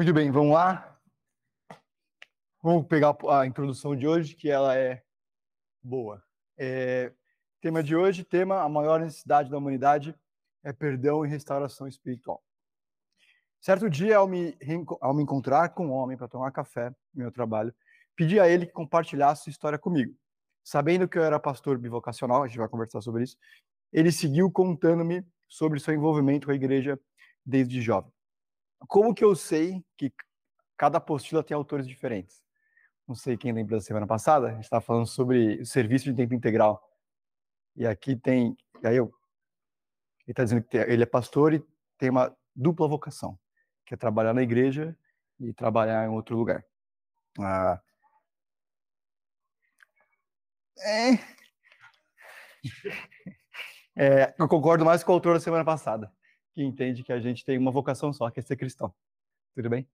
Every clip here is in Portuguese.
Muito bem, vamos lá. Vamos pegar a introdução de hoje, que ela é boa. É, tema de hoje, tema a maior necessidade da humanidade é perdão e restauração espiritual. Certo dia, ao me, ao me encontrar com um homem para tomar café no meu trabalho, pedi a ele que compartilhasse sua história comigo. Sabendo que eu era pastor bivocacional, a gente vai conversar sobre isso, ele seguiu contando-me sobre seu envolvimento com a igreja desde jovem. Como que eu sei que cada apostila tem autores diferentes? Não sei quem lembra da semana passada, a gente estava falando sobre serviço de tempo integral. E aqui tem, e aí eu, ele está dizendo que ele é pastor e tem uma dupla vocação, que é trabalhar na igreja e trabalhar em outro lugar. Ah, é, é, eu concordo mais com o autor da semana passada que entende que a gente tem uma vocação só, que é ser cristão. Tudo bem?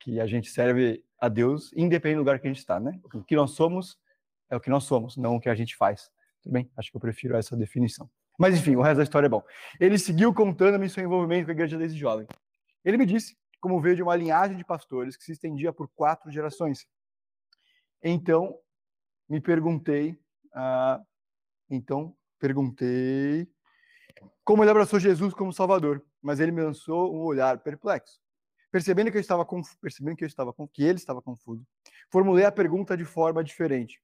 Que a gente serve a Deus independente do lugar que a gente está, né? O que nós somos é o que nós somos, não o que a gente faz. Tudo bem? Acho que eu prefiro essa definição. Mas enfim, o resto da história é bom. Ele seguiu contando-me seu envolvimento com a igreja desde jovem. Ele me disse como veio de uma linhagem de pastores que se estendia por quatro gerações. Então, me perguntei, ah, então perguntei como ele abraçou Jesus como Salvador, mas ele me lançou um olhar perplexo. Percebendo que eu estava percebendo que eu estava que ele estava confuso, formulei a pergunta de forma diferente,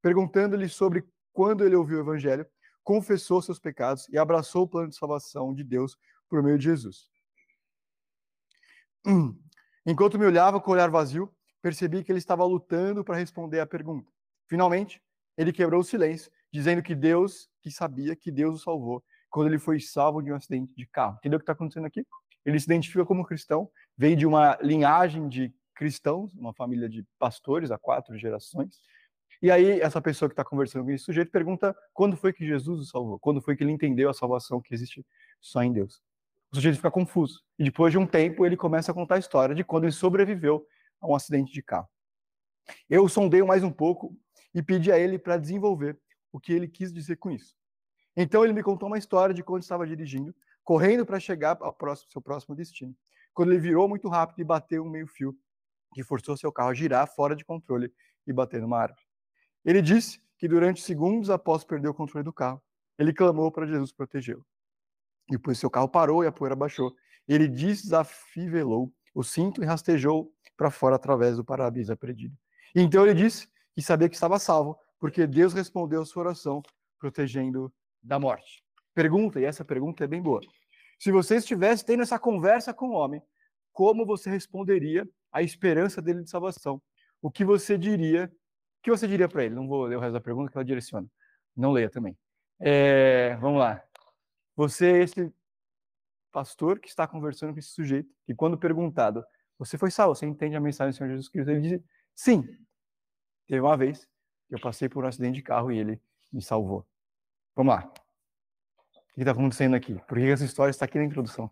perguntando-lhe sobre quando ele ouviu o evangelho, confessou seus pecados e abraçou o plano de salvação de Deus por meio de Jesus. Enquanto me olhava com o olhar vazio, percebi que ele estava lutando para responder à pergunta. Finalmente, ele quebrou o silêncio, dizendo que Deus, que sabia que Deus o salvou quando ele foi salvo de um acidente de carro. Entendeu o que está acontecendo aqui? Ele se identifica como cristão, veio de uma linhagem de cristãos, uma família de pastores há quatro gerações. E aí, essa pessoa que está conversando com esse sujeito pergunta quando foi que Jesus o salvou, quando foi que ele entendeu a salvação que existe só em Deus. O sujeito fica confuso. E depois de um tempo, ele começa a contar a história de quando ele sobreviveu a um acidente de carro. Eu sondei mais um pouco e pedi a ele para desenvolver o que ele quis dizer com isso. Então ele me contou uma história de quando estava dirigindo, correndo para chegar ao próximo, seu próximo destino. Quando ele virou muito rápido e bateu um meio-fio, que forçou seu carro a girar fora de controle e bater numa árvore. Ele disse que durante segundos após perder o controle do carro, ele clamou para Jesus protegê-lo. Depois seu carro parou e a poeira baixou. Ele desafivelou o cinto e rastejou para fora através do para-brisa perdido. Então ele disse que sabia que estava salvo, porque Deus respondeu a sua oração, protegendo da morte. Pergunta, e essa pergunta é bem boa. Se você estivesse tendo essa conversa com o homem, como você responderia à esperança dele de salvação? O que você diria? O que você diria para ele? Não vou ler o resto da pergunta que ela direciona. Não leia também. É, vamos lá. Você esse pastor que está conversando com esse sujeito, que quando perguntado, você foi salvo, você entende a mensagem do Senhor Jesus Cristo? Ele diz, sim. Teve uma vez que eu passei por um acidente de carro e ele me salvou. Vamos lá. O que está acontecendo aqui? Por que essa história está aqui na introdução?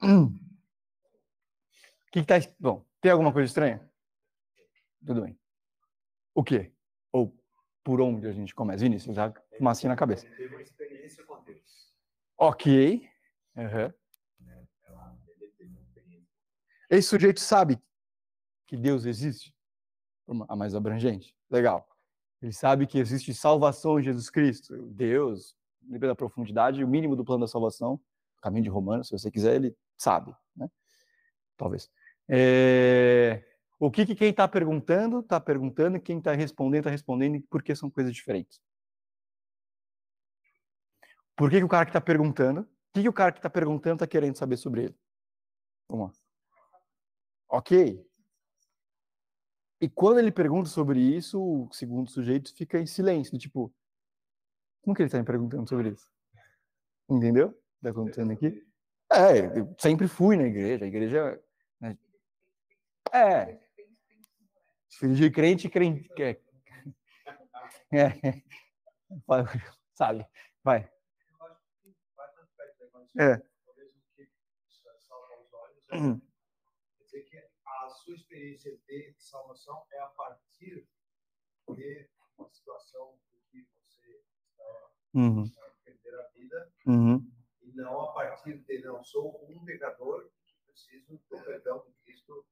O que está. Bom, tem alguma coisa estranha? Tudo bem. O quê? Ou por onde a gente começa? Vinícius, já fumacinha na cabeça. Teve uma experiência com Deus. Ok. Uhum. Esse sujeito sabe que Deus existe? A mais abrangente. Legal. Ele sabe que existe salvação em Jesus Cristo. Deus, depende da profundidade, o mínimo do plano da salvação, caminho de Romanos, se você quiser, ele sabe. Né? Talvez. É... O que, que quem está perguntando, está perguntando, quem está respondendo, está respondendo, porque são coisas diferentes. Por que, que o cara que está perguntando, o que, que o cara que está perguntando está querendo saber sobre ele? Vamos lá. Ok, e quando ele pergunta sobre isso, o segundo sujeito fica em silêncio, tipo, como que ele está me perguntando sobre isso? Entendeu? Está acontecendo aqui? É, eu sempre fui na igreja, a igreja. Né? É. Filho de crente, crente. É. é. Sabe? Vai. É. Sua experiência de salvação é a partir de uma situação em que você estava uhum. a perder a vida uhum. e não a partir de não sou um pecador que preciso do perdão de Cristo,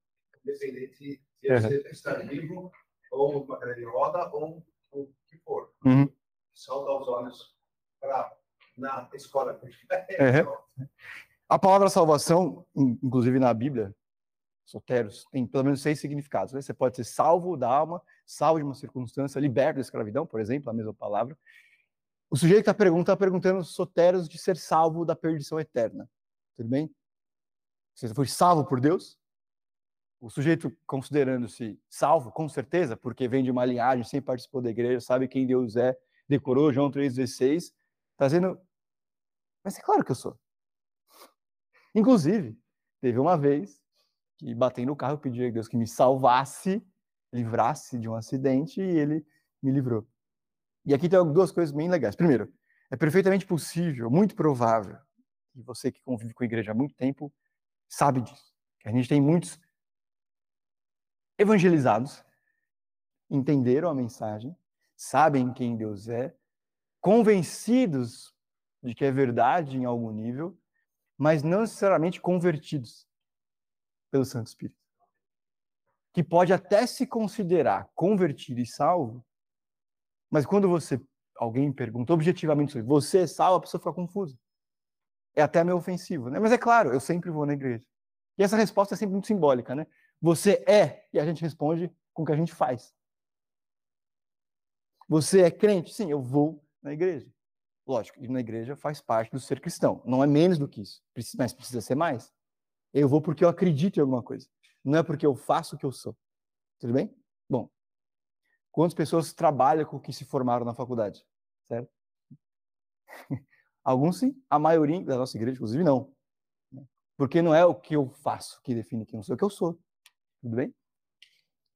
independente de eu Uhum. estar vivo, ou uma cadeira de roda, ou o que for. Uhum. Só dá os olhos para na escola. Uhum. A palavra salvação, in- inclusive na Bíblia, soteros, tem pelo menos seis significados. né? Você pode ser salvo da alma, salvo de uma circunstância, liberto da escravidão, por exemplo, a mesma palavra. O sujeito está perguntando, está perguntando soteros de ser salvo da perdição eterna. Tudo bem? Você foi salvo por Deus? O sujeito considerando-se salvo, com certeza, porque vem de uma linhagem, sempre participou da igreja, sabe quem Deus é, decorou João 3,16, está dizendo, mas é claro que eu sou. Inclusive, teve uma vez que batei no carro, pedi a Deus que me salvasse, livrasse de um acidente e ele me livrou. E aqui tem duas coisas bem legais. Primeiro, é perfeitamente possível, muito provável, e você que convive com a igreja há muito tempo sabe disso, que a gente tem muitos evangelizados, entenderam a mensagem, sabem quem Deus é, convencidos de que é verdade em algum nível, mas não necessariamente convertidos pelo Santo Espírito. Que pode até se considerar convertido e salvo, mas quando você alguém pergunta objetivamente sobre você é salvo, a pessoa fica confusa. É até meio ofensivo, né? Mas é claro, eu sempre vou na igreja. E essa resposta é sempre muito simbólica, né? Você é, e a gente responde com o que a gente faz. Você é crente? Sim, eu vou na igreja. Lógico, ir na igreja faz parte do ser cristão. Não é menos do que isso, mas precisa ser mais. Eu vou porque eu acredito em alguma coisa. Não é porque eu faço o que eu sou. Tudo bem? Bom, quantas pessoas trabalham com o que se formaram na faculdade? Certo? Alguns sim, a maioria da nossa igreja, inclusive, não. Porque não é o que eu faço que define quem eu sou, é o que eu sou. Tudo bem?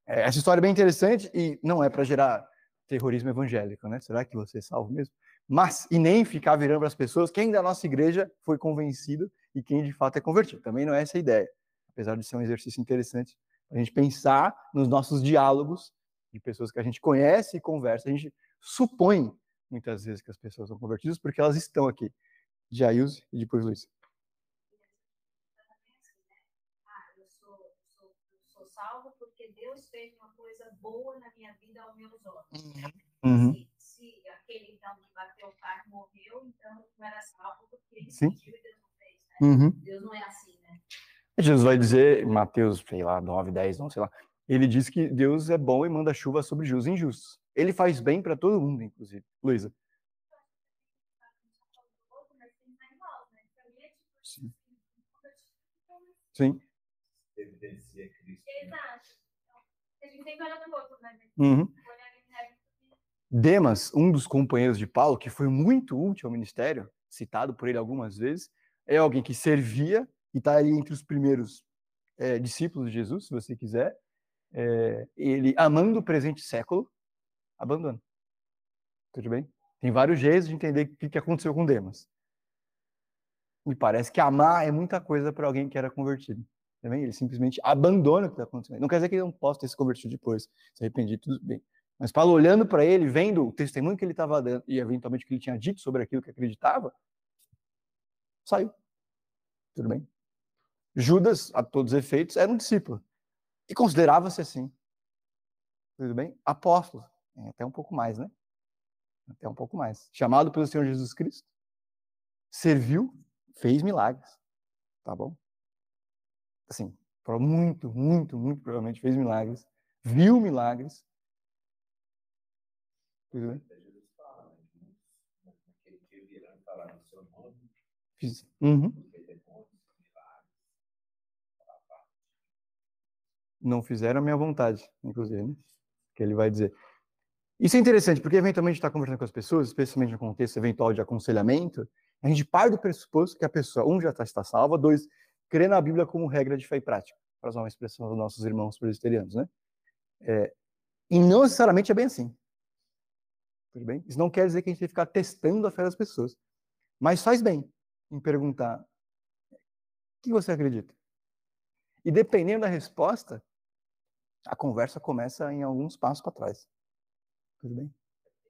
É, essa história é bem interessante e não é para gerar terrorismo evangélico, né? Será que você é salvo mesmo? Mas, e nem ficar virando para as pessoas quem da nossa igreja foi convencido e quem de fato é convertido. Também não é essa a ideia. Apesar de ser um exercício interessante, a gente pensar nos nossos diálogos de pessoas que a gente conhece e conversa. A gente supõe muitas vezes que as pessoas são convertidas porque elas estão aqui. De Ailze e depois Luiz. salvo porque Deus fez uma coisa boa na minha vida aos meus olhos. Uhum. Se, se, aquele então que bateu o carro morreu, então eu não era salvo porque ele Sim. pediu e Deus. Né? Uhum. Deus não é assim, né? Jesus vai dizer, Mateus, sei lá, 9, 10, não sei lá. Ele diz que Deus é bom e manda chuva sobre justos e injustos. Ele faz bem para todo mundo, inclusive. Luísa. Sim. Sim. Evidencia Cristo. Exato. A gente tem que olhar no outro, né? Uhum. Demas, um dos companheiros de Paulo, que foi muito útil ao ministério, citado por ele algumas vezes, é alguém que servia e está ali entre os primeiros é, discípulos de Jesus, se você quiser. É, ele, amando o presente século, abandona. Tudo bem? Tem vários jeitos de entender o que, que aconteceu com Demas. Me parece que amar é muita coisa para alguém que era convertido. Tá bem? Ele simplesmente abandona o que está acontecendo. Não quer dizer que ele não possa ter se convertido depois, se arrependido, tudo bem. Mas Paulo, olhando para ele, vendo o testemunho que ele estava dando e eventualmente o que ele tinha dito sobre aquilo que acreditava, saiu. Tudo bem? Judas, a todos os efeitos, era um discípulo. E considerava-se assim. Tudo bem? Apóstolo. Até um pouco mais, né? Até um pouco mais. Chamado pelo Senhor Jesus Cristo. Serviu, fez milagres. Tá bom? Assim, muito, muito, muito provavelmente fez milagres. Viu milagres. Tudo bem? Jesus fala, né? Naquele dia virão falar no seu nome, Fiz. Uhum. não fizeram a minha vontade, inclusive, né? Que ele vai dizer. Isso é interessante, porque eventualmente está conversando com as pessoas, especialmente no contexto eventual de aconselhamento, a gente parte do pressuposto que a pessoa, um, já está, está salva, dois, crê na Bíblia como regra de fé e prática, para usar uma expressão dos nossos irmãos presbiterianos, né? É, e não necessariamente é bem assim. Tudo bem? Isso não quer dizer que a gente tem que ficar testando a fé das pessoas. Mas faz bem em perguntar: o que você acredita? E dependendo da resposta, a conversa começa em alguns passos para trás. Tudo bem?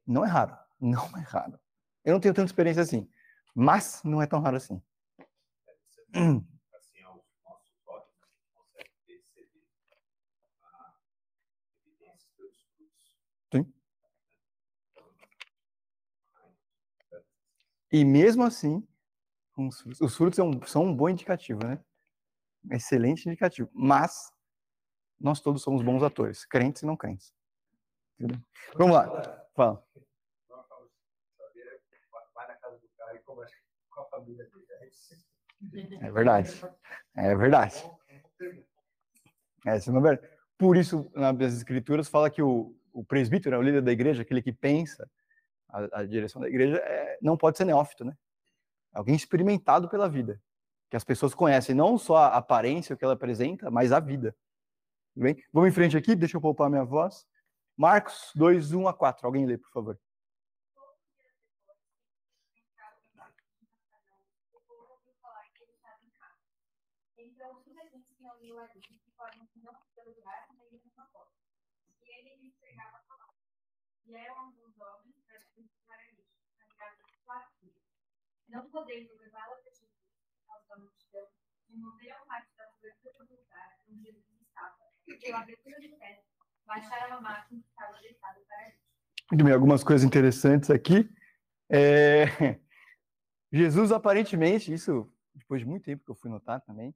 Não é raro. Não é raro. Eu não tenho tanta experiência assim. Mas não é tão raro assim. Assim, frutos. Sim. E mesmo assim, frutos, os frutos são, são um bom indicativo, né? Excelente indicativo. Mas nós todos somos bons atores, crentes e não crentes. Entendeu? Vamos lá. Fala. Você- É verdade. É verdade. É, isso não é verdade. Por isso, nas escrituras, fala que o, o presbítero, né, o líder da igreja, aquele que pensa a, a direção da igreja, é, não pode ser neófito, né? Alguém experimentado pela vida. Que as pessoas conhecem não só a aparência, o que ela apresenta, mas a vida. Tudo bem? Vamos em frente aqui, deixa eu poupar minha voz. Marcos 2, 1 a 4. Alguém lê, por favor. Ali. E ele alguns homens para de Platino. Não podendo levá-la para Jesus, por causa da multidão, removeram parte da cobertura do lugar onde Jesus estava. E pela abertura baixaram a máquina que estava deitada. Muito bem, algumas coisas interessantes aqui. É, Jesus, aparentemente, isso depois de muito tempo que eu fui notar também,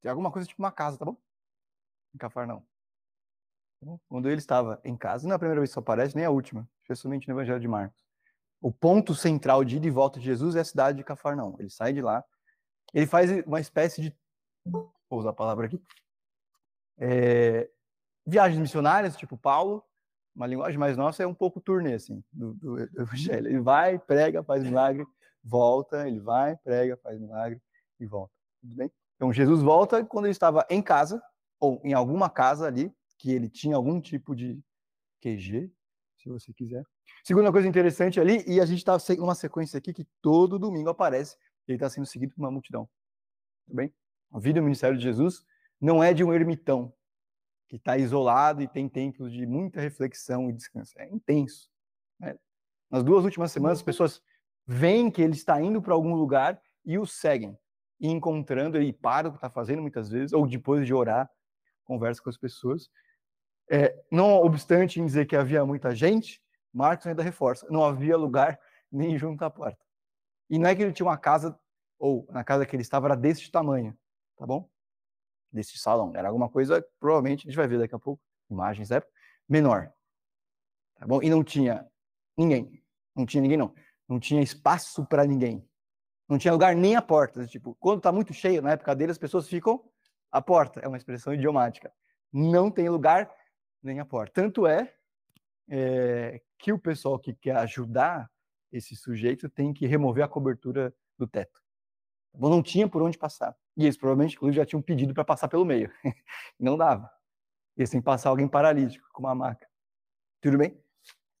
tem alguma coisa tipo uma casa, tá bom? Em Cafarnaum. Quando ele estava em casa, não é a primeira vez que aparece, nem a última, especialmente no Evangelho de Marcos. O ponto central de ida e volta de Jesus é a cidade de Cafarnaum. Ele sai de lá, ele faz uma espécie de, vou usar a palavra aqui, é, viagens missionárias, tipo Paulo, uma linguagem mais nossa é um pouco turnê, assim, do, do, do evangelho. Ele vai, prega, faz milagre, volta, ele vai, prega, faz milagre e volta. Tudo bem? Então, Jesus volta quando ele estava em casa, ou em alguma casa ali, que ele tinha algum tipo de QG, se você quiser. Segunda coisa interessante ali, e a gente está numa sequência aqui que todo domingo aparece, ele está sendo seguido por uma multidão. Tudo bem? A vida e o ministério de Jesus não é de um ermitão, que está isolado e tem tempos de muita reflexão e descanso. É intenso. Né? Nas duas últimas semanas, as pessoas veem que ele está indo para algum lugar e o seguem. E encontrando, ele para o que está fazendo muitas vezes, ou depois de orar, conversa com as pessoas. É, não obstante em dizer que havia muita gente, Marcos ainda reforça, não havia lugar nem junto à porta. E não é que ele tinha uma casa, ou na casa que ele estava era desse tamanho, tá bom? desse salão. Era alguma coisa, provavelmente, a gente vai ver daqui a pouco, imagens da época, menor. Tá bom? E não tinha ninguém. Não tinha ninguém, não. Não tinha espaço para ninguém. Não tinha lugar nem a porta. Tipo, quando está muito cheio, na época dele, as pessoas ficam à porta. É uma expressão idiomática. Não tem lugar nem a porta. Tanto é, é que o pessoal que quer ajudar esse sujeito tem que remover a cobertura do teto. Bom, não tinha por onde passar. E eles provavelmente, inclusive, já tinham pedido para passar pelo meio. não dava. Eles têm que passar alguém paralítico, com uma maca. Tudo bem?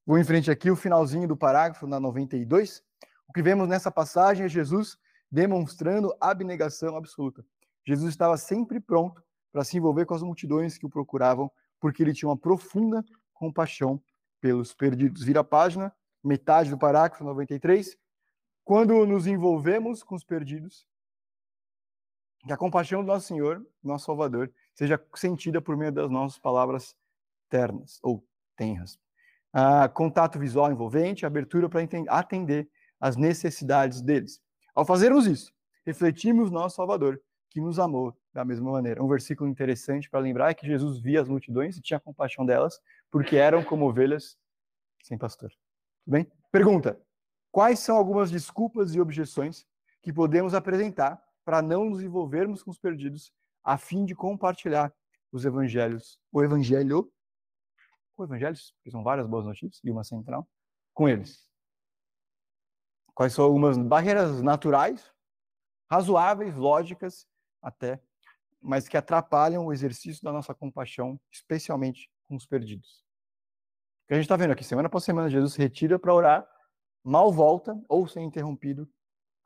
Vou em frente aqui, o finalzinho do parágrafo, na 92. O que vemos nessa passagem é Jesus demonstrando abnegação absoluta. Jesus estava sempre pronto para se envolver com as multidões que o procuravam, porque ele tinha uma profunda compaixão pelos perdidos. Vira a página, metade do parágrafo 93. Quando nos envolvemos com os perdidos, que a compaixão do nosso Senhor, nosso Salvador, seja sentida por meio das nossas palavras ternas ou tenras. Ah, contato visual envolvente, abertura para atender às necessidades deles. Ao fazermos isso, refletimos nosso Salvador, que nos amou da mesma maneira. Um versículo interessante para lembrar é que Jesus via as multidões e tinha compaixão delas, porque eram como ovelhas sem pastor. Tudo bem? Pergunta: Quais são algumas desculpas e objeções que podemos apresentar para não nos envolvermos com os perdidos, a fim de compartilhar os evangelhos, o evangelho, o evangelhos, que são várias boas notícias e uma central, com eles? Quais são algumas barreiras naturais, razoáveis, lógicas até, mas que atrapalham o exercício da nossa compaixão, especialmente com os perdidos? O que a gente está vendo aqui, semana após semana, Jesus retira para orar mal volta ou ser interrompido.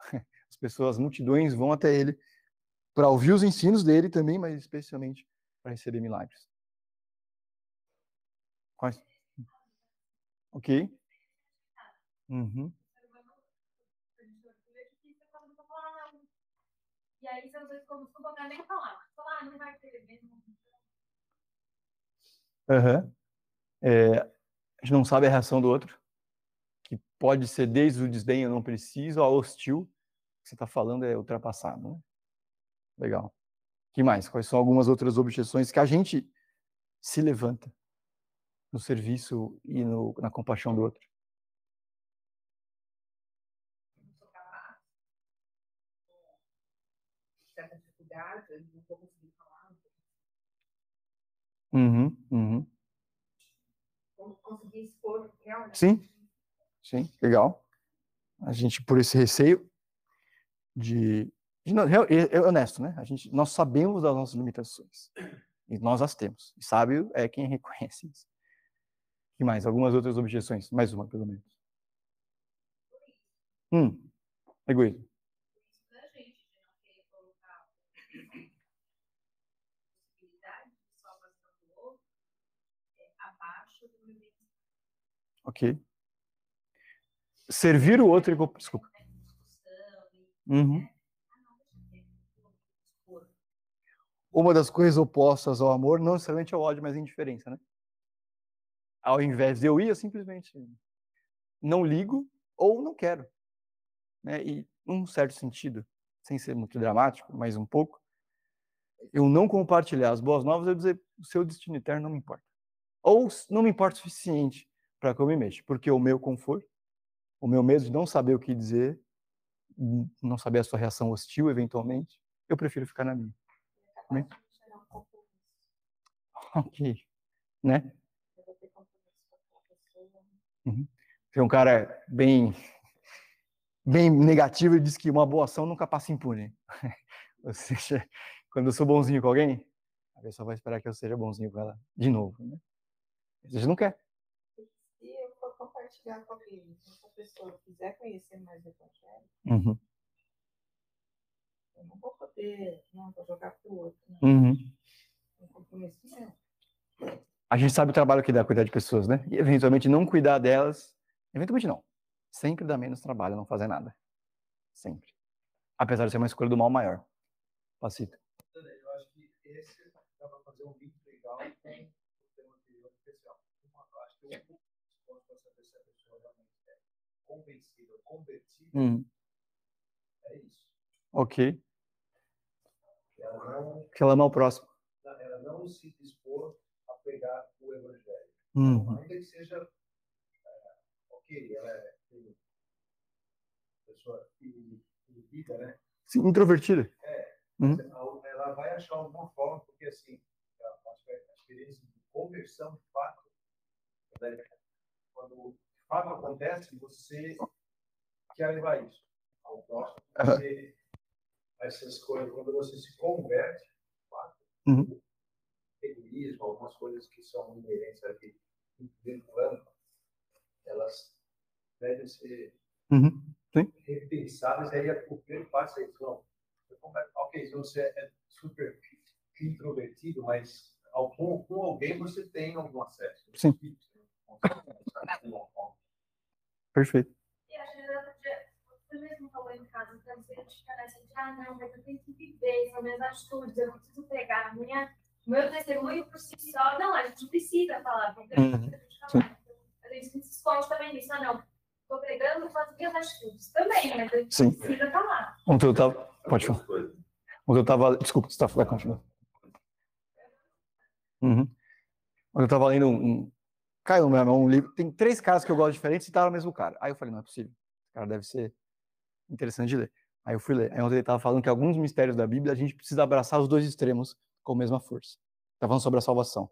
As pessoas, as multidões vão até ele para ouvir os ensinos dele também, mas especialmente para receber milagres. Quais? Ok. Uhum. Aí você às vezes como desculpa nem falar. Falar, ah, não vai mesmo. Aham. É, a gente não sabe a reação do outro, que pode ser desde o desdém, eu não preciso, ao hostil, o que você está falando é ultrapassado. Né? Legal. que mais? Quais são algumas outras objeções que a gente se levanta no serviço e no, na compaixão do outro? não sou capaz, com eu não vou conseguir falar, Uhum, uhum. vou conseguir expor realmente. Sim. Sim, legal. A gente, por esse receio de. de não- é, é honesto, né? A gente, nós sabemos das nossas limitações. E nós as temos. E sábio é quem reconhece isso. que mais? Algumas outras objeções? Mais uma, pelo menos. Hum, egoísmo. Isso da gente, de não querer colocar possibilidade de salvação do outro é, abaixo do meu bem-estar. Ok. Servir o outro. igual- Desculpa. e, Uhum. Uma das coisas opostas ao amor não necessariamente é o ódio, mas a indiferença, né? Ao invés de eu ir, eu simplesmente não ligo ou não quero. Né? E, num certo sentido, sem ser muito dramático, mas um pouco, eu não compartilhar as boas novas, eu dizer, o seu destino eterno não me importa. Ou não me importa o suficiente para que eu me mexa, porque o meu conforto, o meu medo de não saber o que dizer, n- não saber a sua reação hostil, eventualmente, eu prefiro ficar na minha. É um compromisso. Ok. Né? Pessoa. Tem um cara bem bem negativo e diz que uma boa ação nunca passa impune. Ou seja, quando eu sou bonzinho com alguém, a pessoa vai esperar que eu seja bonzinho com ela de novo, né? Gente não quer. Eu compartilhar com alguém, se essa pessoa quiser conhecer mais o evangelho, Uhum, eu não vou poder, não, vou jogar pro outro. Não. uhum. Um compromisso meu. A gente sabe o trabalho que dá cuidar de pessoas, né? E eventualmente não cuidar delas, eventualmente não. Sempre dá menos trabalho não fazer nada. Sempre. Apesar de ser uma escolha do mal maior. Pacito. Eu acho que esse dá para fazer um link legal com o tema anterior especial. Uma, eu acho que um dos pontos para saber se a pessoa realmente é convencida ou convertida Uhum, é isso. ok. Ela não, Que ela ama o próximo. ela não se dispor a pregar o evangelho. Uhum, Ainda que seja, é, ok, ela é pessoa inibida, né? Sim, introvertida. Uhum. Ela vai achar alguma forma, porque assim, a experiência de conversão de fato, né, quando fato acontece, você quer levar isso ao próximo. Você, essas coisas, quando você se converte, fato, Uhum. egoísmo, algumas coisas que são inerentes aqui dentro do plano, elas devem ser Uhum. repensadas, e aí o primeiro passo é isso, não. Ok, se você é super introvertido, mas algum, com alguém você tem algum acesso. Sim. Perfeito. E você mesmo falou em casa, então você fica nessa de, ah, não, mas eu tenho que viver, são minhas atitudes, eu preciso pegar a minha, o meu testemunho por si só. Não, a gente não precisa falar, gente Uhum. precisa falar. Então, a gente se esconde também nisso, ah, não, estou pregando com as minhas atitudes também, mas a gente Sim. precisa falar. Ontem eu tava. Pode falar. Ontem eu tava. Desculpa, você tá, vai continuar. Uhum. Ontem eu tava lendo um. Caiu mesmo, um livro. Tem três caras que eu gosto diferentes e tá no mesmo cara. Aí eu falei, não é possível. Esse cara deve ser interessante de ler. Aí eu fui ler. Aí ontem ele tava falando que alguns mistérios da Bíblia a gente precisa abraçar os dois extremos com a mesma força. Tá falando sobre a salvação.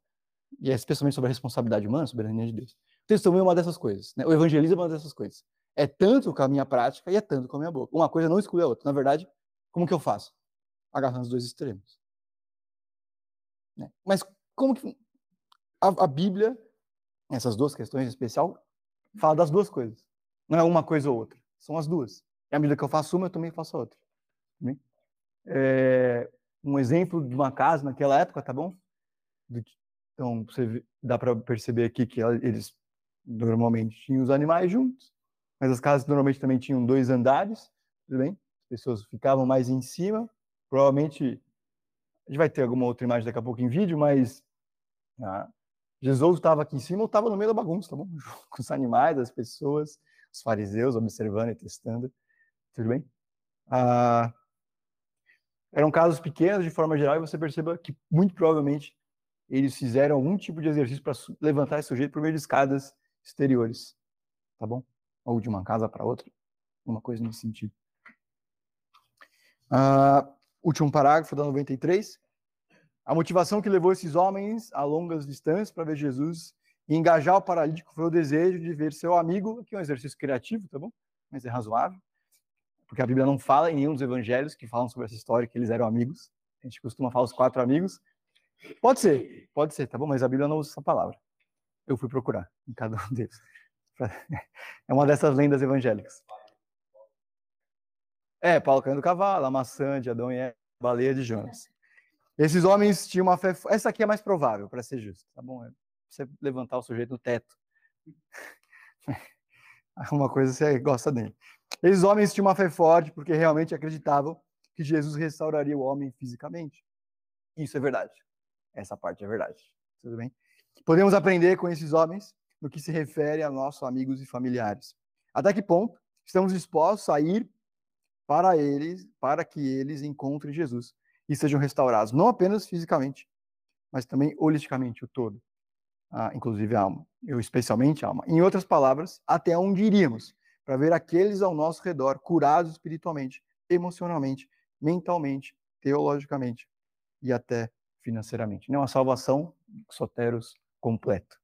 E é especialmente sobre a responsabilidade humana, a soberania de Deus. O testemunho é uma dessas coisas. Né? O evangelismo é uma dessas coisas. É tanto com a minha prática e é tanto com a minha boca. Uma coisa não exclui a outra. Na verdade, como que eu faço? Agarrando os dois extremos. Né? Mas como que a, a Bíblia, essas duas questões em especial, fala das duas coisas. Não é uma coisa ou outra. São as duas. E à medida que eu faço uma, eu também faço a outra. Né? É, um exemplo de uma casa naquela época, tá bom? Então, você dá para perceber aqui que eles normalmente tinham os animais juntos, mas as casas normalmente também tinham dois andares, tudo bem? As pessoas ficavam mais em cima, Provavelmente a gente vai ter alguma outra imagem daqui a pouco em vídeo, mas ah, Jesus estava aqui em cima ou estava no meio da bagunça, tá bom? Com os animais, as pessoas, os fariseus observando e testando. Tudo bem? Ah, eram casos pequenos de forma geral e você perceba que muito provavelmente eles fizeram algum tipo de exercício para levantar esse sujeito por meio de escadas exteriores, tá bom? Ou de uma casa para outra, uma coisa nesse sentido. Ah, último parágrafo da 93. A motivação que levou esses homens a longas distâncias para ver Jesus e engajar o paralítico foi o desejo de ver seu amigo, que é um exercício criativo, tá bom? Mas é razoável, porque a Bíblia não fala em nenhum dos evangelhos que falam sobre essa história que eles eram amigos. A gente costuma falar os quatro amigos. Pode ser, pode ser, tá bom? Mas a Bíblia não usa essa palavra. Eu fui procurar em cada um deles. É uma dessas lendas evangélicas. É, Paulo caindo do cavalo, a maçã de Adão e Eva, a baleia de Jonas. Esses homens tinham uma fé. Essa aqui é mais provável, para ser justo, tá bom? É você levantar o sujeito no teto. Uma coisa você gosta dele. Esses homens tinham uma fé forte porque realmente acreditavam que Jesus restauraria o homem fisicamente. Isso é verdade. Essa parte é verdade. Tudo bem? Podemos aprender com esses homens no que se refere a nossos amigos e familiares. Até que ponto estamos dispostos a ir para eles, para que eles encontrem Jesus e sejam restaurados, não apenas fisicamente, mas também holisticamente o todo, ah, inclusive a alma, eu especialmente a alma. Em outras palavras, até onde iríamos para ver aqueles ao nosso redor curados espiritualmente, emocionalmente, mentalmente, teologicamente e até financeiramente. Não a salvação soteros completo,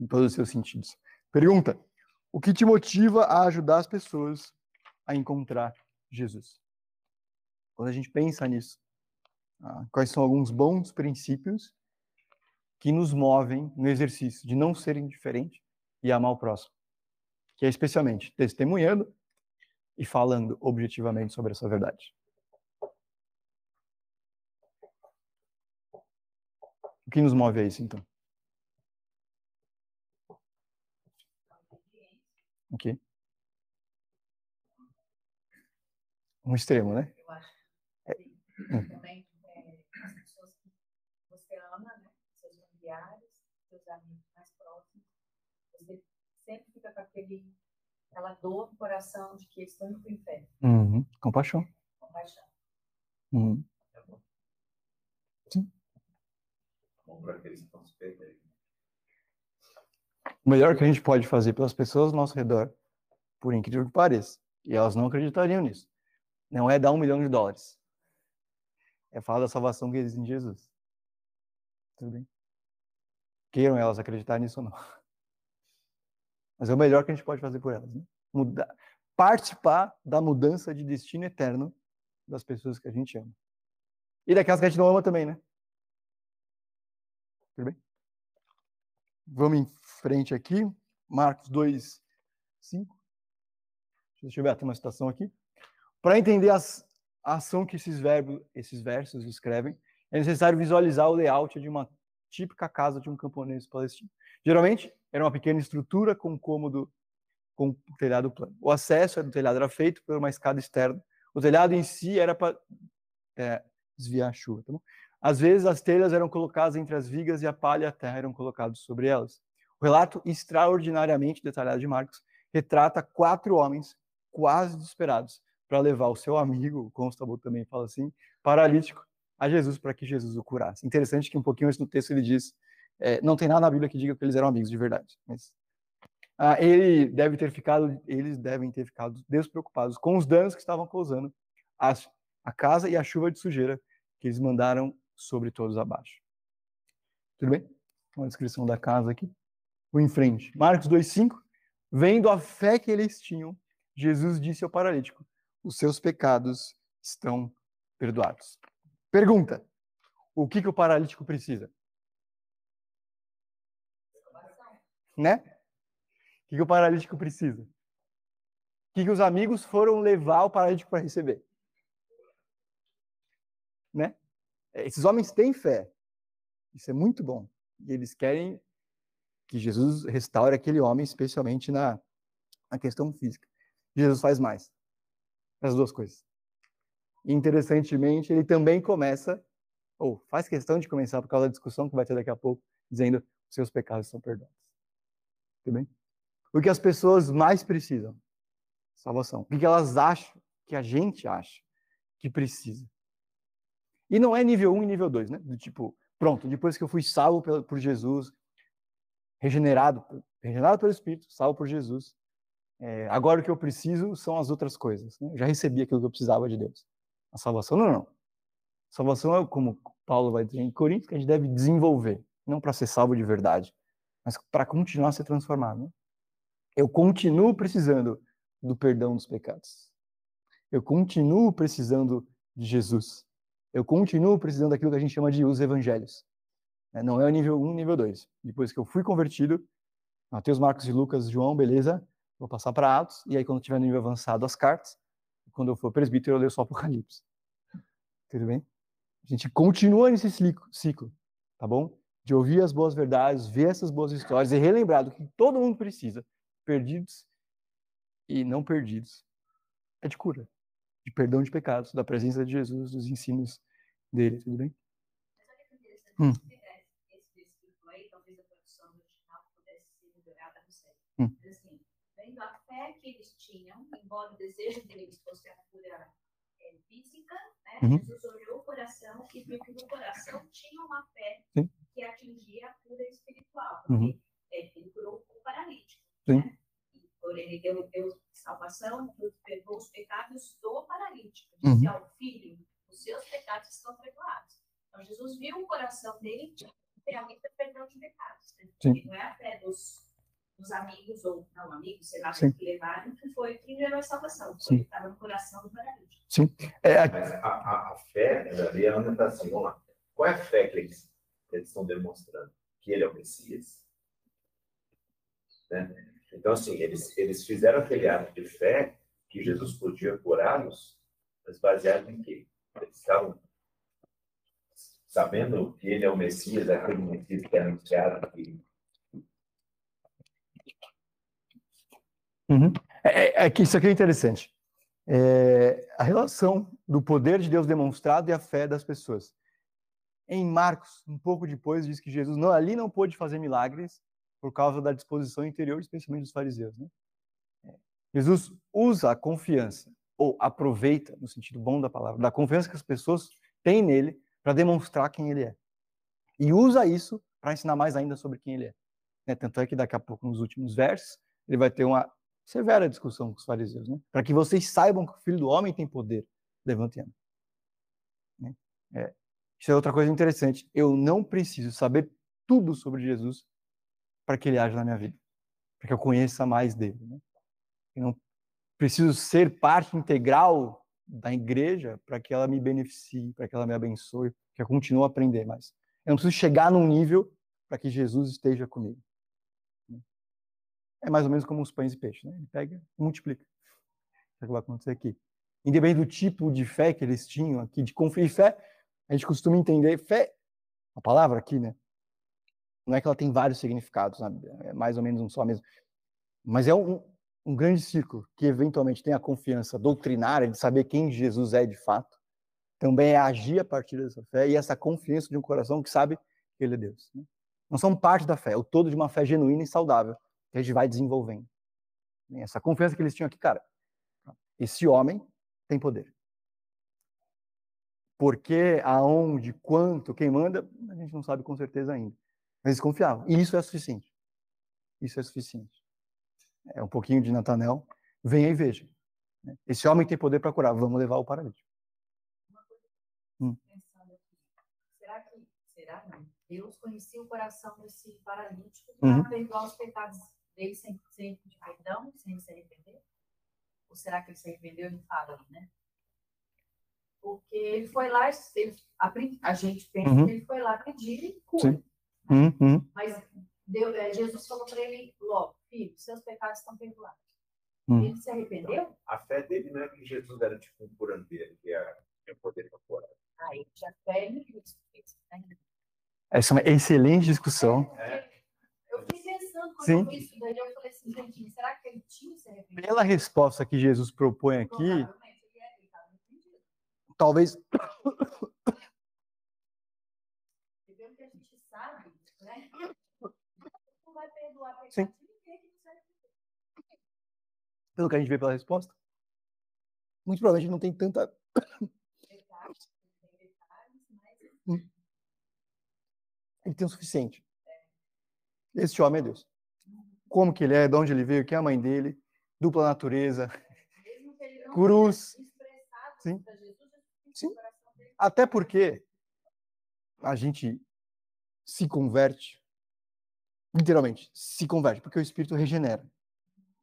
em todos os seus sentidos. Pergunta: o que te motiva a ajudar as pessoas a encontrar Jesus. Quando a gente pensa nisso, quais são alguns bons princípios que nos movem no exercício de não ser indiferente e amar o próximo? Que é especialmente testemunhando e falando objetivamente sobre essa verdade. O que nos move a isso, então? O quê? um extremo, né? Eu acho é, as pessoas que você ama, né? Seus familiares, seus amigos mais próximos, você sempre fica com aquele, aquela dor no coração de que eles estão indo para o inferno. Uhum. Compaixão. Compaixão. Uhum. Sim. Bom para aqueles que estão se perdendo. O melhor que a gente pode fazer pelas pessoas ao nosso redor, por incrível que pareça, e elas não acreditariam nisso, não é dar um milhão de dólares. É falar da salvação que existe em Jesus. Tudo bem? Queiram elas acreditar nisso ou não. Mas é o melhor que a gente pode fazer por elas. Né? Mudar, participar da mudança de destino eterno das pessoas que a gente ama. E daquelas que a gente não ama também, né? Tudo bem? Vamos em frente aqui. Marcos 2, 5. Deixa eu ver, tem uma citação aqui. Para entender as, a ação que esses verbos, esses versos escrevem, é necessário visualizar o layout de uma típica casa de um camponês palestino. Geralmente, era uma pequena estrutura com cômodo com telhado plano. O acesso do telhado era feito por uma escada externa. O telhado em si era para é, desviar a chuva. Tá Às vezes, as telhas eram colocadas entre as vigas e a palha e a terra eram colocados sobre elas. O relato extraordinariamente detalhado de Marcos retrata quatro homens quase desesperados para levar o seu amigo, o Constable também fala assim, paralítico, a Jesus para que Jesus o curasse. Interessante que um pouquinho antes no texto ele diz, é, não tem nada na Bíblia que diga que eles eram amigos de verdade, mas ah, ele deve ter ficado, eles devem ter ficado despreocupados com os danos que estavam causando a, a casa e a chuva de sujeira que eles mandaram sobre todos abaixo. Tudo bem? Uma descrição da casa aqui. Vou em frente. Marcos 2,5. Vendo a fé que eles tinham, Jesus disse ao paralítico: os seus pecados estão perdoados. Pergunta: o que, que o paralítico precisa? Né? O que, que o paralítico precisa? O que, que os amigos foram levar o paralítico para receber? Né? Esses homens têm fé. Isso é muito bom. E eles querem que Jesus restaure aquele homem, especialmente na, na questão física. Jesus faz mais as duas coisas. E, interessantemente, ele também começa, ou faz questão de começar por causa da discussão que vai ter daqui a pouco, dizendo seus pecados são perdoados. Tudo bem? O que as pessoas mais precisam? Salvação. O que elas acham, que a gente acha que precisa. E não é nível 1 e nível 2, né? Do tipo, pronto, depois que eu fui salvo por Jesus, regenerado, regenerado pelo Espírito, salvo por Jesus, é, agora o que eu preciso são as outras coisas. Né? Eu já recebi aquilo que eu precisava de Deus. A salvação não, não. A salvação é como Paulo vai dizer em Coríntios, que a gente deve desenvolver, não para ser salvo de verdade, mas para continuar a ser transformado. Né? Eu continuo precisando do perdão dos pecados. Eu continuo precisando de Jesus. Eu continuo precisando daquilo que a gente chama de os evangelhos. É, não é o nível 1, nível 2. Depois que eu fui convertido, Mateus, Marcos e Lucas, João, beleza, vou passar para Atos, e aí quando tiver no nível avançado as cartas, quando eu for presbítero eu leio só Apocalipse. Tudo bem? A gente continua nesse ciclo, tá bom? De ouvir as boas verdades, ver essas boas histórias e relembrar do que todo mundo precisa, perdidos e não perdidos, é de cura, de perdão de pecados, da presença de Jesus, dos ensinos dele, tudo bem? Hum. Assim, vendo a fé que eles tinham, embora o desejo deles fosse a cura é, física, né? Uhum. Jesus olhou o coração e viu que no coração tinha uma fé Sim. que atingia a cura espiritual, porque uhum. é, ele curou o paralítico. Né? por ele deu, deu salvação, perdoou os pecados do paralítico. Disse uhum. ao filho, os seus pecados estão perdoados. Então, Jesus viu o coração dele realmente perdão de pecados. Né? Não é a fé dos, dos amigos, ou não amigos, sei lá, Sim. que levaram, que foi que gerou a salvação. Foi, estava no coração do paralítico. Sim. É, Mas a, a, a fé, ali, ela está assim, vamos lá. Qual é a fé que eles, que eles estão demonstrando? Que ele é o Messias? Né? Então, assim, eles, eles fizeram aquele ato de fé que Jesus podia curá-los, mas baseado em quê? Eles estavam sabendo que ele é o Messias, aquele Messias que é anunciado aqui. Uhum. É, é, é, que isso aqui é interessante. É, a relação do poder de Deus demonstrado e a fé das pessoas. Em Marcos, um pouco depois, diz que Jesus não, ali não pôde fazer milagres por causa da disposição interior, especialmente dos fariseus. Né? É. Jesus usa a confiança, ou aproveita, no sentido bom da palavra, da confiança que as pessoas têm nele para demonstrar quem ele é. E usa isso para ensinar mais ainda sobre quem ele é. Né? Tanto é que daqui a pouco, nos últimos versos, ele vai ter uma severa discussão com os fariseus, né? para que vocês saibam que o Filho do Homem tem poder. Mão. Né? É. Isso é outra coisa interessante. Eu não preciso saber tudo sobre Jesus para que ele haja na minha vida, para que eu conheça mais dele. Né? Eu não preciso ser parte integral da igreja para que ela me beneficie, para que ela me abençoe, que eu continue a aprender mais. Eu não preciso chegar num nível para que Jesus esteja comigo. É mais ou menos como os pães e peixes, né? Ele pega e multiplica. É o que vai acontecer aqui. Independente do tipo de fé que eles tinham aqui, de confiar em fé, a gente costuma entender fé, a palavra aqui, né? Não é que ela tem vários significados, é mais ou menos um só mesmo. Mas é um, um grande círculo que eventualmente tem a confiança doutrinária de saber quem Jesus é de fato. Também é agir a partir dessa fé e essa confiança de um coração que sabe que ele é Deus. Né? Não são parte da fé, é o todo de uma fé genuína e saudável que a gente vai desenvolvendo. Essa confiança que eles tinham aqui, cara, esse homem tem poder. Porque, aonde, quanto, quem manda, a gente não sabe com certeza ainda. Mas eles confiavam. E isso é suficiente. Isso é suficiente. É um pouquinho de Natanel. Venha e veja. Né? Esse homem tem poder para curar. Vamos levar o paralítico. Hum. Será que, será não? Deus conhecia o coração desse paralítico para uhum. perdoar os pecados dele sem, sem de perdão, sem se arrepender? Ou será que ele se arrependeu e não fala, né? Porque ele foi lá, ele, a, a gente pensa uhum. que ele foi lá pedir cura. Sim. Uhum. Mas Deus, é, Jesus falou para ele logo, filho, seus pecados estão perdoados. Uhum. Ele se arrependeu? A fé dele não é que Jesus era tipo um curandeiro, que tinha poder para curar. Aí já fé em Cristo. Essa é uma excelente discussão. É. Eu fiquei pensando quando Sim. eu vi isso daí, eu falei assim, gente, será que ele tinha se arrependido? Pela resposta que Jesus propõe aqui, talvez E pelo que a gente sabe, né? Não vai perdoar pecado Sim. de ninguém que não serve de Deus. pelo que a gente vê pela resposta, muito provavelmente não tem tanta Detalhes, tem detalhes, mas ele tem o suficiente. Esse homem é Deus. Como que ele é, de onde ele veio, quem é a mãe dele, dupla natureza, cruz. Sim. Sim. Até porque a gente se converte, literalmente, se converte, porque o Espírito regenera.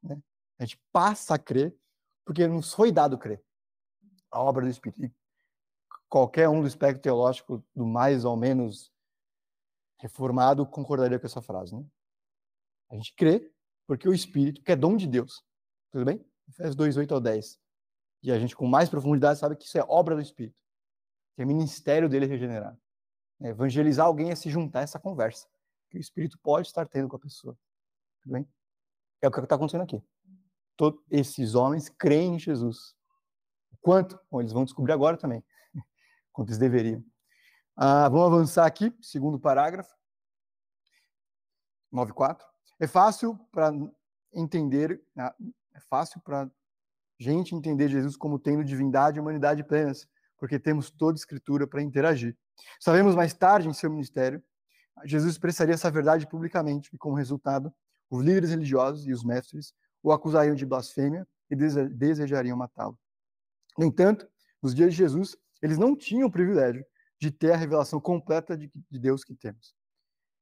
né? A gente passa a crer, porque nos foi dado crer. A obra do Espírito. E qualquer um do espectro teológico, do mais ou menos reformado, concordaria com essa frase. Né? A gente crê porque o Espírito, que é dom de Deus. Tudo bem? Efésios 2, 8 ao 10. E a gente, com mais profundidade, sabe que isso é obra do Espírito. Que é ministério dele regenerar. É, evangelizar alguém é se juntar a essa conversa. Que o Espírito pode estar tendo com a pessoa. Tudo bem? É o que está acontecendo aqui. Todos esses homens creem em Jesus. Quanto? Bom, eles vão descobrir agora também. Quanto eles deveriam. Ah, vamos avançar aqui, segundo parágrafo. 9.4. É fácil para entender, ah, é fácil para gente entender Jesus como tendo divindade e humanidade plenas, porque temos toda a escritura para interagir. Sabemos mais tarde em seu ministério, Jesus expressaria essa verdade publicamente e como resultado, os líderes religiosos e os mestres o acusariam de blasfêmia e dese- desejariam matá-lo. No entanto, nos dias de Jesus, eles não tinham o privilégio de ter a revelação completa de, de Deus que temos.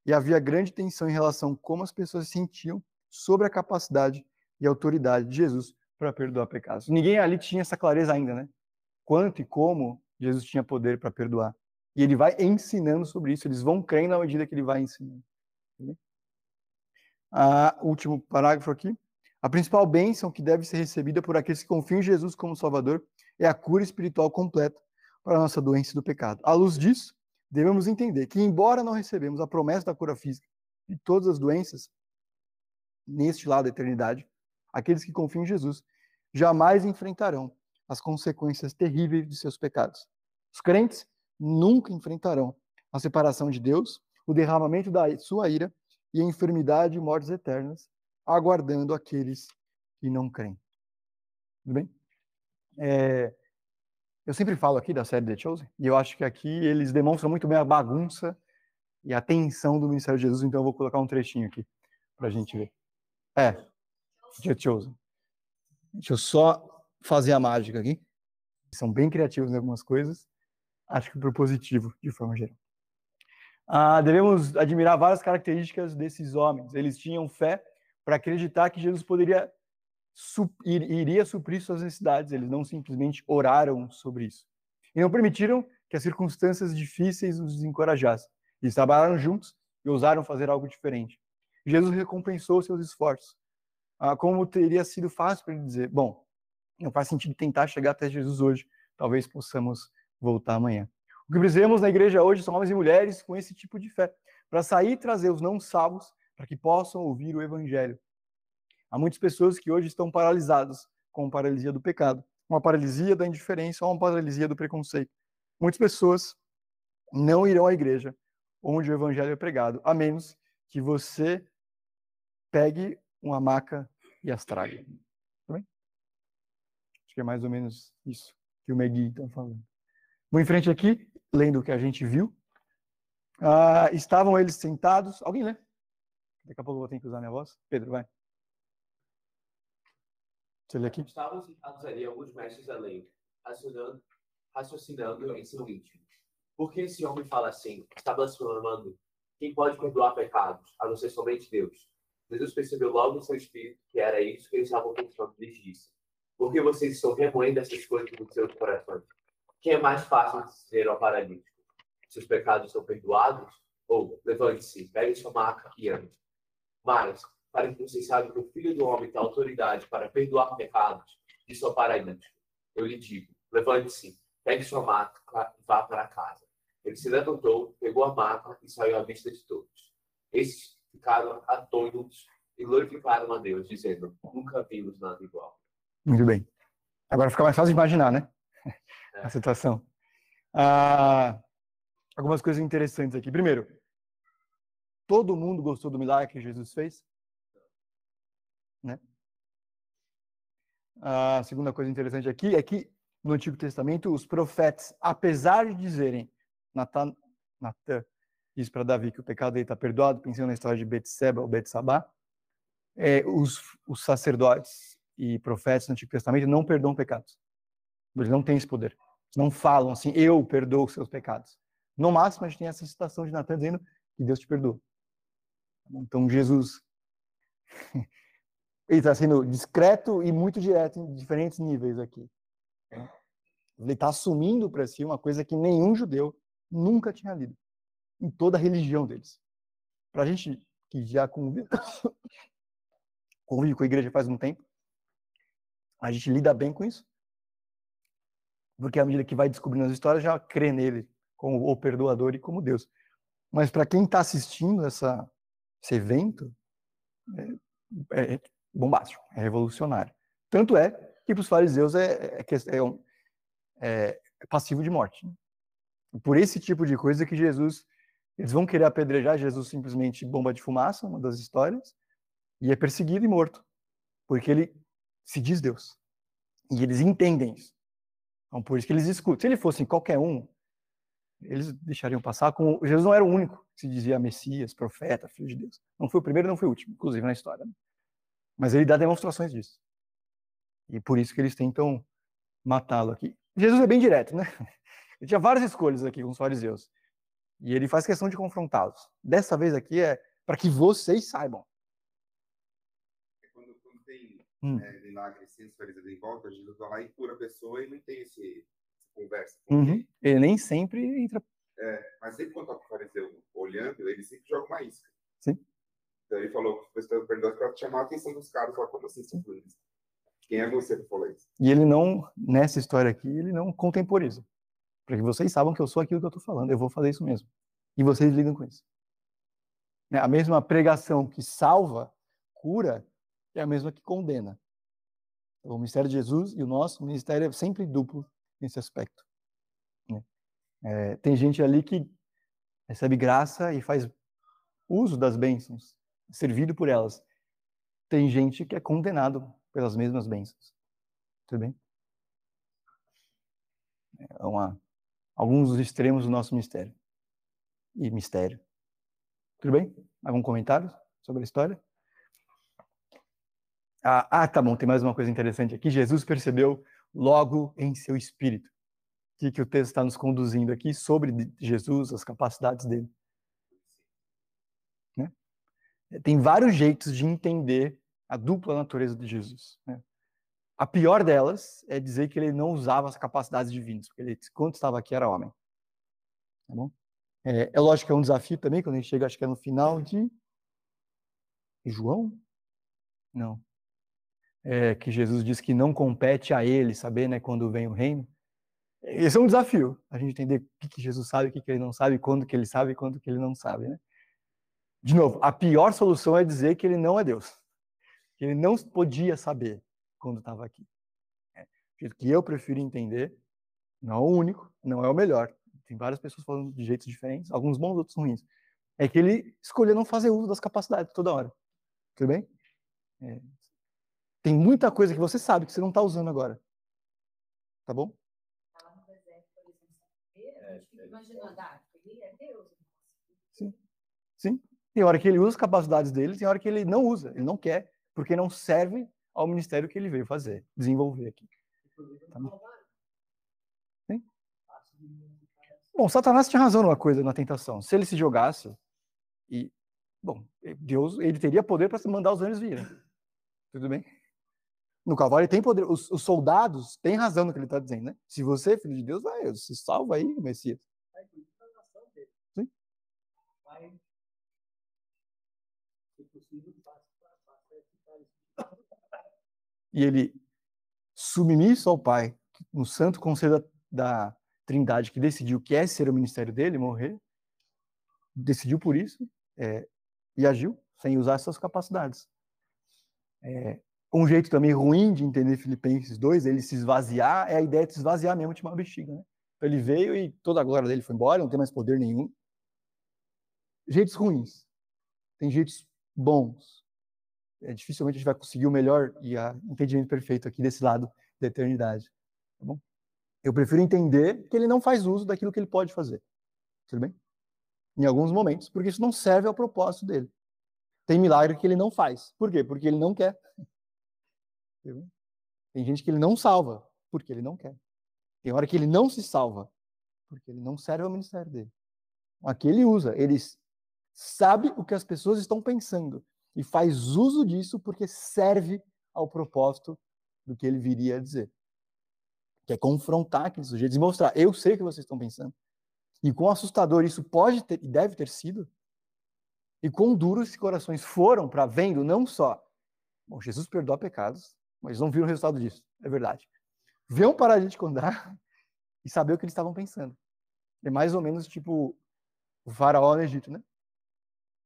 E havia grande tensão em relação a como as pessoas se sentiam sobre a capacidade e autoridade de Jesus para perdoar pecados. Ninguém ali tinha essa clareza ainda, né? Quanto e como Jesus tinha poder para perdoar. E ele vai ensinando sobre isso, eles vão crendo à medida que ele vai ensinando. Ah, último parágrafo aqui. A principal bênção que deve ser recebida por aqueles que confiam em Jesus como Salvador é a cura espiritual completa para a nossa doença do pecado. À luz disso, devemos entender que, embora não recebemos a promessa da cura física de todas as doenças, neste lado da eternidade, aqueles que confiam em Jesus jamais enfrentarão as consequências terríveis de seus pecados. Os crentes nunca enfrentarão a separação de Deus, o derramamento da sua ira e a enfermidade e mortes eternas, aguardando aqueles que não creem. Tudo bem? É, eu sempre falo aqui da série The Chosen, e eu acho que aqui eles demonstram muito bem a bagunça e a tensão do ministério de Jesus, então eu vou colocar um trechinho aqui para a gente ver. É, The Chosen. Deixa eu só fazer a mágica aqui. São bem criativos em algumas coisas, acho que propositivo, de forma geral. Ah, devemos admirar várias características desses homens. Eles tinham fé para acreditar que Jesus poderia su- ir- iria suprir suas necessidades. Eles não simplesmente oraram sobre isso. E não permitiram que as circunstâncias difíceis os desencorajassem. Eles trabalharam juntos e ousaram fazer algo diferente. Jesus recompensou seus esforços. Ah, como teria sido fácil para ele dizer: bom, não faz sentido tentar chegar até Jesus hoje, talvez possamos voltar amanhã. O que precisamos na igreja hoje são homens e mulheres com esse tipo de fé, para sair e trazer os não salvos para que possam ouvir o evangelho. Há muitas pessoas que hoje estão paralisadas com paralisia do pecado, uma paralisia da indiferença ou uma paralisia do preconceito. Muitas pessoas não irão à igreja onde o evangelho é pregado, a menos que você pegue uma maca e as traga. Tá bem? Acho que é mais ou menos isso que o Megui está falando. Vou em frente aqui, lendo o que a gente viu. Ah, estavam eles sentados. Alguém lê? Daqui a pouco eu vou ter que usar minha voz. Pedro, vai. Você lê aqui? Estavam sentados ali alguns mestres da lei, raciocinando, raciocinando em seu íntimo. Por que esse homem fala assim? Está blasfemando. Quem pode perdoar pecados, a não ser somente Deus? Jesus percebeu logo em seu espírito que era isso que eles estavam pensando e lhes disse. Por que vocês estão remoendo essas coisas nos seus corações? Quem é mais fácil de dizer ao paralítico? Seus pecados estão perdoados? Ou, levante-se, pegue sua maca e ande. Mas, para que vocês saibam que o Filho do Homem tem autoridade para perdoar pecados, disse ao paralítico, eu lhe digo, levante-se, pegue sua maca e vá para casa. Ele se levantou, pegou a maca e saiu à vista de todos. Esses ficaram atônitos e glorificaram a Deus, dizendo, nunca vimos nada igual. Muito bem. Agora fica mais fácil de imaginar, né? É. A situação. Ah, algumas coisas interessantes aqui. Primeiro, todo mundo gostou do milagre que Jesus fez? Né? A segunda coisa interessante aqui é que no Antigo Testamento os profetas, apesar de dizerem, Natan, Natan diz para Davi que o pecado dele está perdoado, pensando na história de Betseba ou Betsabá, é, os, os sacerdotes e profetas no Antigo Testamento não perdoam pecados. Eles não têm esse poder. Eles não falam assim, eu perdoo os seus pecados. No máximo, a gente tem essa citação de Natan dizendo que Deus te perdoa. Então, Jesus ele está sendo discreto e muito direto em diferentes níveis aqui. Ele está assumindo para si uma coisa que nenhum judeu nunca tinha lido em toda a religião deles. Para a gente que já convive, convive com a igreja faz um tempo, a gente lida bem com isso, porque à medida que vai descobrindo as histórias, já crê nele como o perdoador e como Deus. Mas para quem está assistindo essa, esse evento, é, é, bombástico, é revolucionário. Tanto é que para os fariseus é, é, é, um, é, passivo de morte. Por esse tipo de coisa que Jesus, eles vão querer apedrejar Jesus simplesmente bomba de fumaça, uma das histórias, e é perseguido e morto, porque ele se diz Deus. E eles entendem isso. Então, por isso que eles escutam. Se ele fosse qualquer um, eles deixariam passar como Jesus não era o único que se dizia Messias, profeta, filho de Deus. Não foi o primeiro, não foi o último, inclusive na história. Né? Mas ele dá demonstrações disso. E por isso que eles tentam matá-lo aqui. Jesus é bem direto, né? Ele tinha várias escolhas aqui com os fariseus. E ele faz questão de confrontá-los. Dessa vez aqui é para que vocês saibam. É quando, quando tem Hum. é, milagre os fariseus em volta, Jesus vai lá e cura a pessoa e não tem esse, essa conversa Uhum. Ele nem sempre entra. Mas sempre quando tá o fariseu olhando, ele sempre joga uma isca. Sim. Então ele falou que o perdoa para chamar a atenção dos caras. Fala, como assim? Quem é você que falou isso? E ele não, nessa história aqui, ele não contemporiza. Para que vocês saibam que eu sou aquilo que eu estou falando. Eu vou fazer isso mesmo. E vocês lidam com isso. Né? A mesma pregação que salva, cura, é a mesma que condena. O ministério de Jesus e o nosso ministério é sempre duplo nesse aspecto. né? É, tem gente ali que recebe graça e faz uso das bênçãos, servido por elas. Tem gente que é condenado pelas mesmas bênçãos. Tudo bem? É uma, alguns dos extremos do nosso mistério. E mistério. Tudo bem? Algum comentário sobre a história? Ah, ah, tá bom, tem mais uma coisa interessante aqui. Jesus percebeu logo em seu espírito. O que, que o texto está nos conduzindo aqui sobre Jesus, as capacidades dele. Tem vários jeitos de entender a dupla natureza de Jesus. Né? A pior delas é dizer que ele não usava as capacidades divinas, porque ele, quando estava aqui, era homem. Tá bom? É, é lógico que é um desafio também, quando a gente chega, acho que é no final de João? Não. É, que Jesus diz que não compete a ele saber né, quando vem o reino. Esse é um desafio, a gente entender o que, que Jesus sabe, o que, que ele não sabe, quando que ele sabe e quando que ele não sabe. Né? De novo, a pior solução é dizer que ele não é Deus. Que ele não podia saber quando estava aqui. É, o que eu prefiro entender, não é o único, não é o melhor. Tem várias pessoas falando de jeitos diferentes, alguns bons, outros ruins. É que ele escolheu não fazer uso das capacidades toda hora. Tudo bem? É, tem muita coisa que você sabe que você não está usando agora. Tá bom? Ah, é. Sim. Sim. Tem hora que ele usa as capacidades dele, tem hora que ele não usa, ele não quer, porque não serve ao ministério que ele veio fazer, desenvolver aqui. Tá bom? Satanás tinha razão numa coisa na tentação. Se ele se jogasse e, bom, Deus, ele teria poder para mandar os anjos virem. Tudo bem? No cavalo ele tem poder. Os, os soldados têm razão no que ele está dizendo, né? Se você é filho de Deus, vai, se salva aí, Messias. Sim. E ele, submisso ao Pai, no santo conselho da, da Trindade, que decidiu que é ser o ministério dele, morrer, decidiu por isso é, e agiu sem usar suas capacidades. É, um jeito também ruim de entender Filipenses 2, ele se esvaziar, é a ideia de se esvaziar mesmo de uma bexiga, né? Então ele veio e toda a glória dele foi embora, não tem mais poder nenhum. Jeitos ruins. Tem jeitos bons. É, dificilmente a gente vai conseguir o melhor e o entendimento perfeito aqui desse lado da eternidade. Tá bom? Eu prefiro entender que ele não faz uso daquilo que ele pode fazer. Tudo bem? Em alguns momentos, porque isso não serve ao propósito dele. Tem milagre que ele não faz. Por quê? Porque ele não quer. Tem gente que ele não salva, porque ele não quer. Tem hora que ele não se salva, porque ele não serve ao ministério dele. Aqui ele usa, ele sabe o que as pessoas estão pensando e faz uso disso porque serve ao propósito do que ele viria a dizer. Que é confrontar aqueles sujeitos e mostrar, eu sei o que vocês estão pensando. E quão assustador isso pode ter e deve ter sido, e quão duros esses corações foram para vendo não só, bom, Jesus perdoa pecados, mas não viram o resultado disso, é verdade. Ver um paralítico andar e saber o que eles estavam pensando. É mais ou menos tipo o faraó no Egito, né?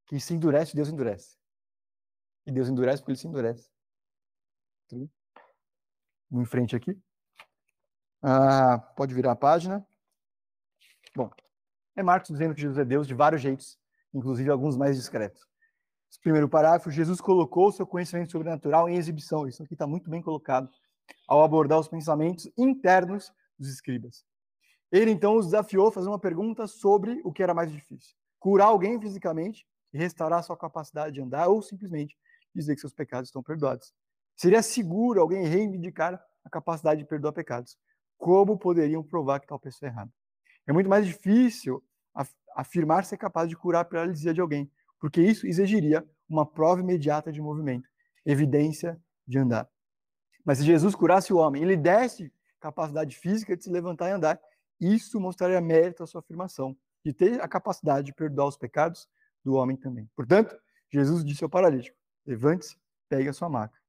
Que se endurece, Deus endurece. E Deus endurece porque ele se endurece. Vamos em frente aqui. Ah, pode virar a página. Bom, é Marcos dizendo que Jesus é Deus de vários jeitos, inclusive alguns mais discretos. Esse primeiro parágrafo, Jesus colocou o seu conhecimento sobrenatural em exibição. Isso aqui está muito bem colocado ao abordar os pensamentos internos dos escribas. Ele então os desafiou a fazer uma pergunta sobre o que era mais difícil: curar alguém fisicamente e restaurar sua capacidade de andar, ou simplesmente dizer que seus pecados estão perdoados. Seria seguro alguém reivindicar a capacidade de perdoar pecados. Como poderiam provar que tal pessoa é errada? É muito mais difícil afirmar ser capaz de curar a paralisia de alguém, porque isso exigiria uma prova imediata de movimento, evidência de andar. Mas se Jesus curasse o homem, ele desse capacidade física de se levantar e andar, isso mostraria mérito à sua afirmação, de ter a capacidade de perdoar os pecados do homem também. Portanto, Jesus disse ao paralítico: levante-se, pegue a sua maca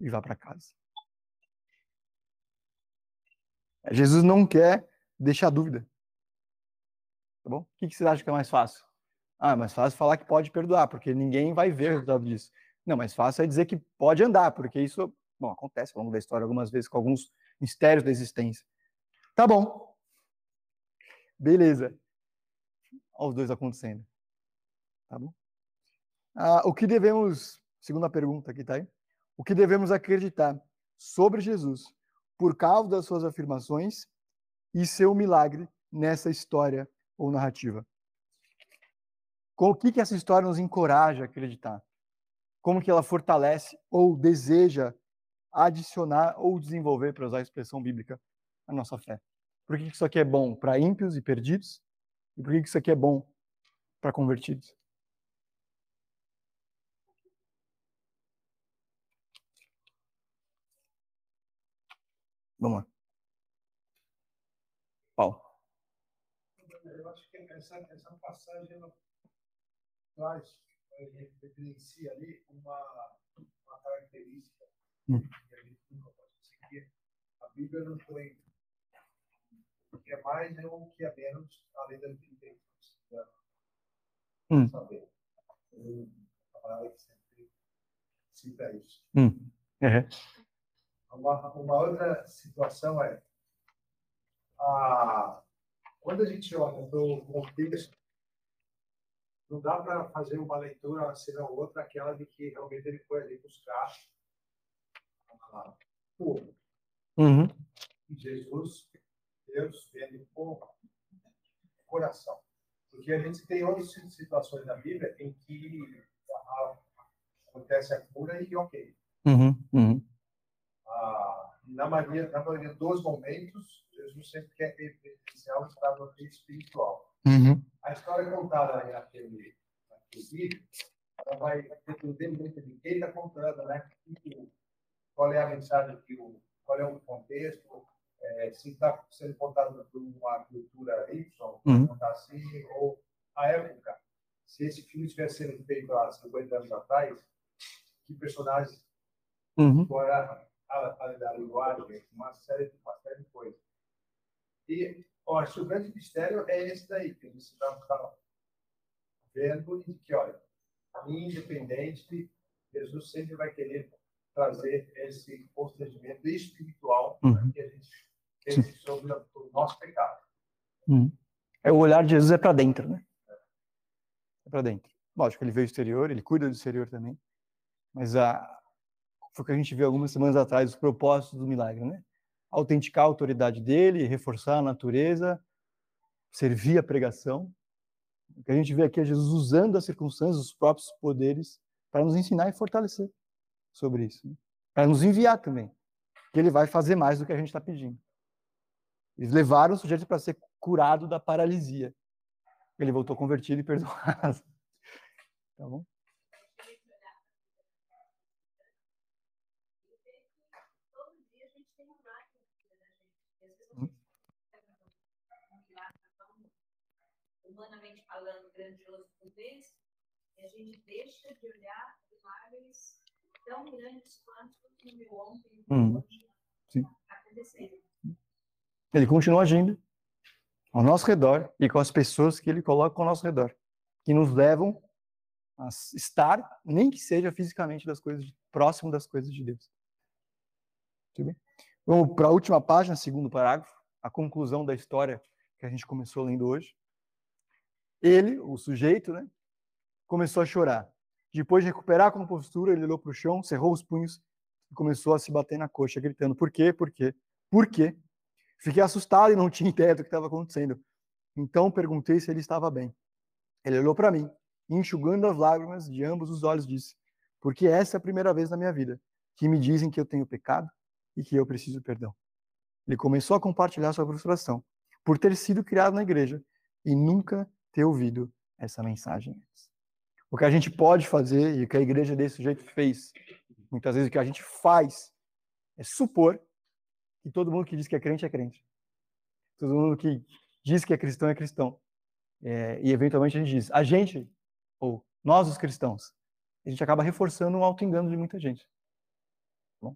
e vá para casa. Jesus não quer deixar dúvida. Tá bom? O que, vocês acham que é mais fácil? Ah, mais fácil falar que pode perdoar, porque ninguém vai ver o resultado disso. Não, mais fácil é dizer que pode andar, porque isso, bom, acontece ao longo da história algumas vezes com alguns mistérios da existência. Tá bom. Beleza. Olha os dois acontecendo. Tá bom? Ah, o que devemos, segunda pergunta aqui, tá aí? O que devemos acreditar sobre Jesus por causa das suas afirmações e seu milagre nessa história ou narrativa. Com o que, que essa história nos encoraja a acreditar? Como que ela fortalece ou deseja adicionar ou desenvolver, para usar a expressão bíblica, a nossa fé? Por que, que isso aqui é bom para ímpios e perdidos? E por que, que isso aqui é bom para convertidos? Vamos lá. Paulo eu acho que essa, essa passagem ela traz, evidencia ali uma, uma característica hum. que a gente nunca pode seguir. A Bíblia não foi o que é mais e o que é menos, além da que tem hum. saber. A palavra que sempre cita isso. Hum. Uhum. Uma, uma outra situação é a quando a gente olha para o contexto, não dá para fazer uma leitura senão outra, aquela de que realmente ele foi ali buscar a cura. Uhum. Jesus, Deus, vendo com coração. Porque a gente tem outras situações na Bíblia em que acontece a cura e ok. Uhum. Uhum. Ah, na, maioria, na maioria dos momentos, Jesus sempre quer evidenciar o estado espiritual. Uhum. A história contada naquele, naquele vídeo, ela vai depender muito de quem está contando, né? Qual é a mensagem, que o, qual é o contexto, é, se está sendo contado por uma cultura Y, uhum. contar assim, ou a época. Se esse filme tivesse sido feito há 50 anos atrás, que personagens, uhum. era a, a, a linguagem, uma série, uma série de coisas. E ó, acho que o grande mistério é esse daí, que você está tá vendo e que, olha, independente, Jesus sempre vai querer trazer esse constrangimento espiritual uhum. que a gente pense sobre o nosso pecado. É o olhar de Jesus é para dentro, né? É para dentro. Lógico, ele veio do exterior, ele cuida do exterior também. Mas a, foi o que a gente viu algumas semanas atrás, os propósitos do milagre, né? Autenticar a autoridade dele, reforçar a natureza, servir a pregação. O que a gente vê aqui é Jesus usando as circunstâncias, os próprios poderes, para nos ensinar e fortalecer sobre isso. Né? Para nos enviar também. Que ele vai fazer mais do que a gente está pedindo. Eles levaram o sujeito para ser curado da paralisia. Ele voltou convertido e perdoado. Tá bom? humanamente falando, grandioso por vezes, e a gente deixa de olhar milagres tão grandes quanto o meu ontem Hum, hoje sim. aconteceram. Ele continua agindo ao nosso redor e com as pessoas que ele coloca ao nosso redor, que nos levam a estar, nem que seja fisicamente, das coisas próximo das coisas de Deus. Tudo bem? Vamos para a última página, segundo parágrafo, a conclusão da história que a gente começou lendo hoje. Ele, o sujeito, né, começou a chorar. Depois de recuperar a compostura, ele olhou para o chão, cerrou os punhos e começou a se bater na coxa, gritando: Por quê? Por quê? Por quê? Fiquei assustado e não tinha ideia do que estava acontecendo. Então perguntei se ele estava bem. Ele olhou para mim, e, enxugando as lágrimas de ambos os olhos, disse: Porque essa é a primeira vez na minha vida que me dizem que eu tenho pecado e que eu preciso perdão. Ele começou a compartilhar sua frustração por ter sido criado na igreja e nunca ter ouvido essa mensagem. O que a gente pode fazer e o que a igreja desse jeito fez, muitas vezes o que a gente faz é supor que todo mundo que diz que é crente é crente. Todo mundo que diz que é cristão é cristão. É, e eventualmente a gente diz, a gente, ou nós os cristãos, a gente acaba reforçando um auto-engano de muita gente. Bom,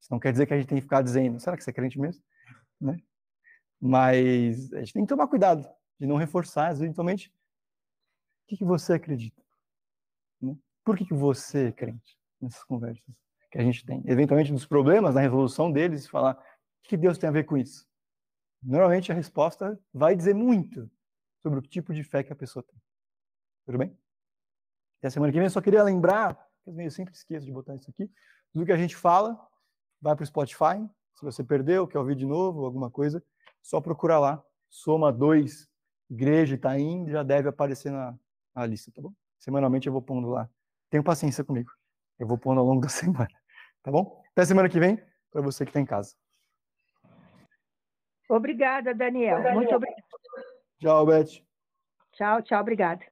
isso não quer dizer que a gente tem que ficar dizendo, será que você é crente mesmo? Né? Mas a gente tem que tomar cuidado de não reforçar, eventualmente, o que, que você acredita? Né? Por que, que você é crente nessas conversas que a gente tem? Eventualmente, dos problemas na resolução deles, falar o que, Deus tem a ver com isso? Normalmente a resposta vai dizer muito sobre o tipo de fé que a pessoa tem. Tudo bem? E a semana que vem eu só queria lembrar, eu sempre esqueço de botar isso aqui, tudo que a gente fala vai para o Spotify. Se você perdeu, quer ouvir de novo, alguma coisa, só procura lá. Soma 2, Igreja Itaim, já deve aparecer na, na lista, tá bom? Semanalmente eu vou pondo lá. Tenha paciência comigo. Eu vou pondo ao longo da semana, tá bom? Até semana que vem, para você que está em casa. Obrigada, Daniel. Muito obrigada. Tchau, Beth. Tchau, tchau, obrigada.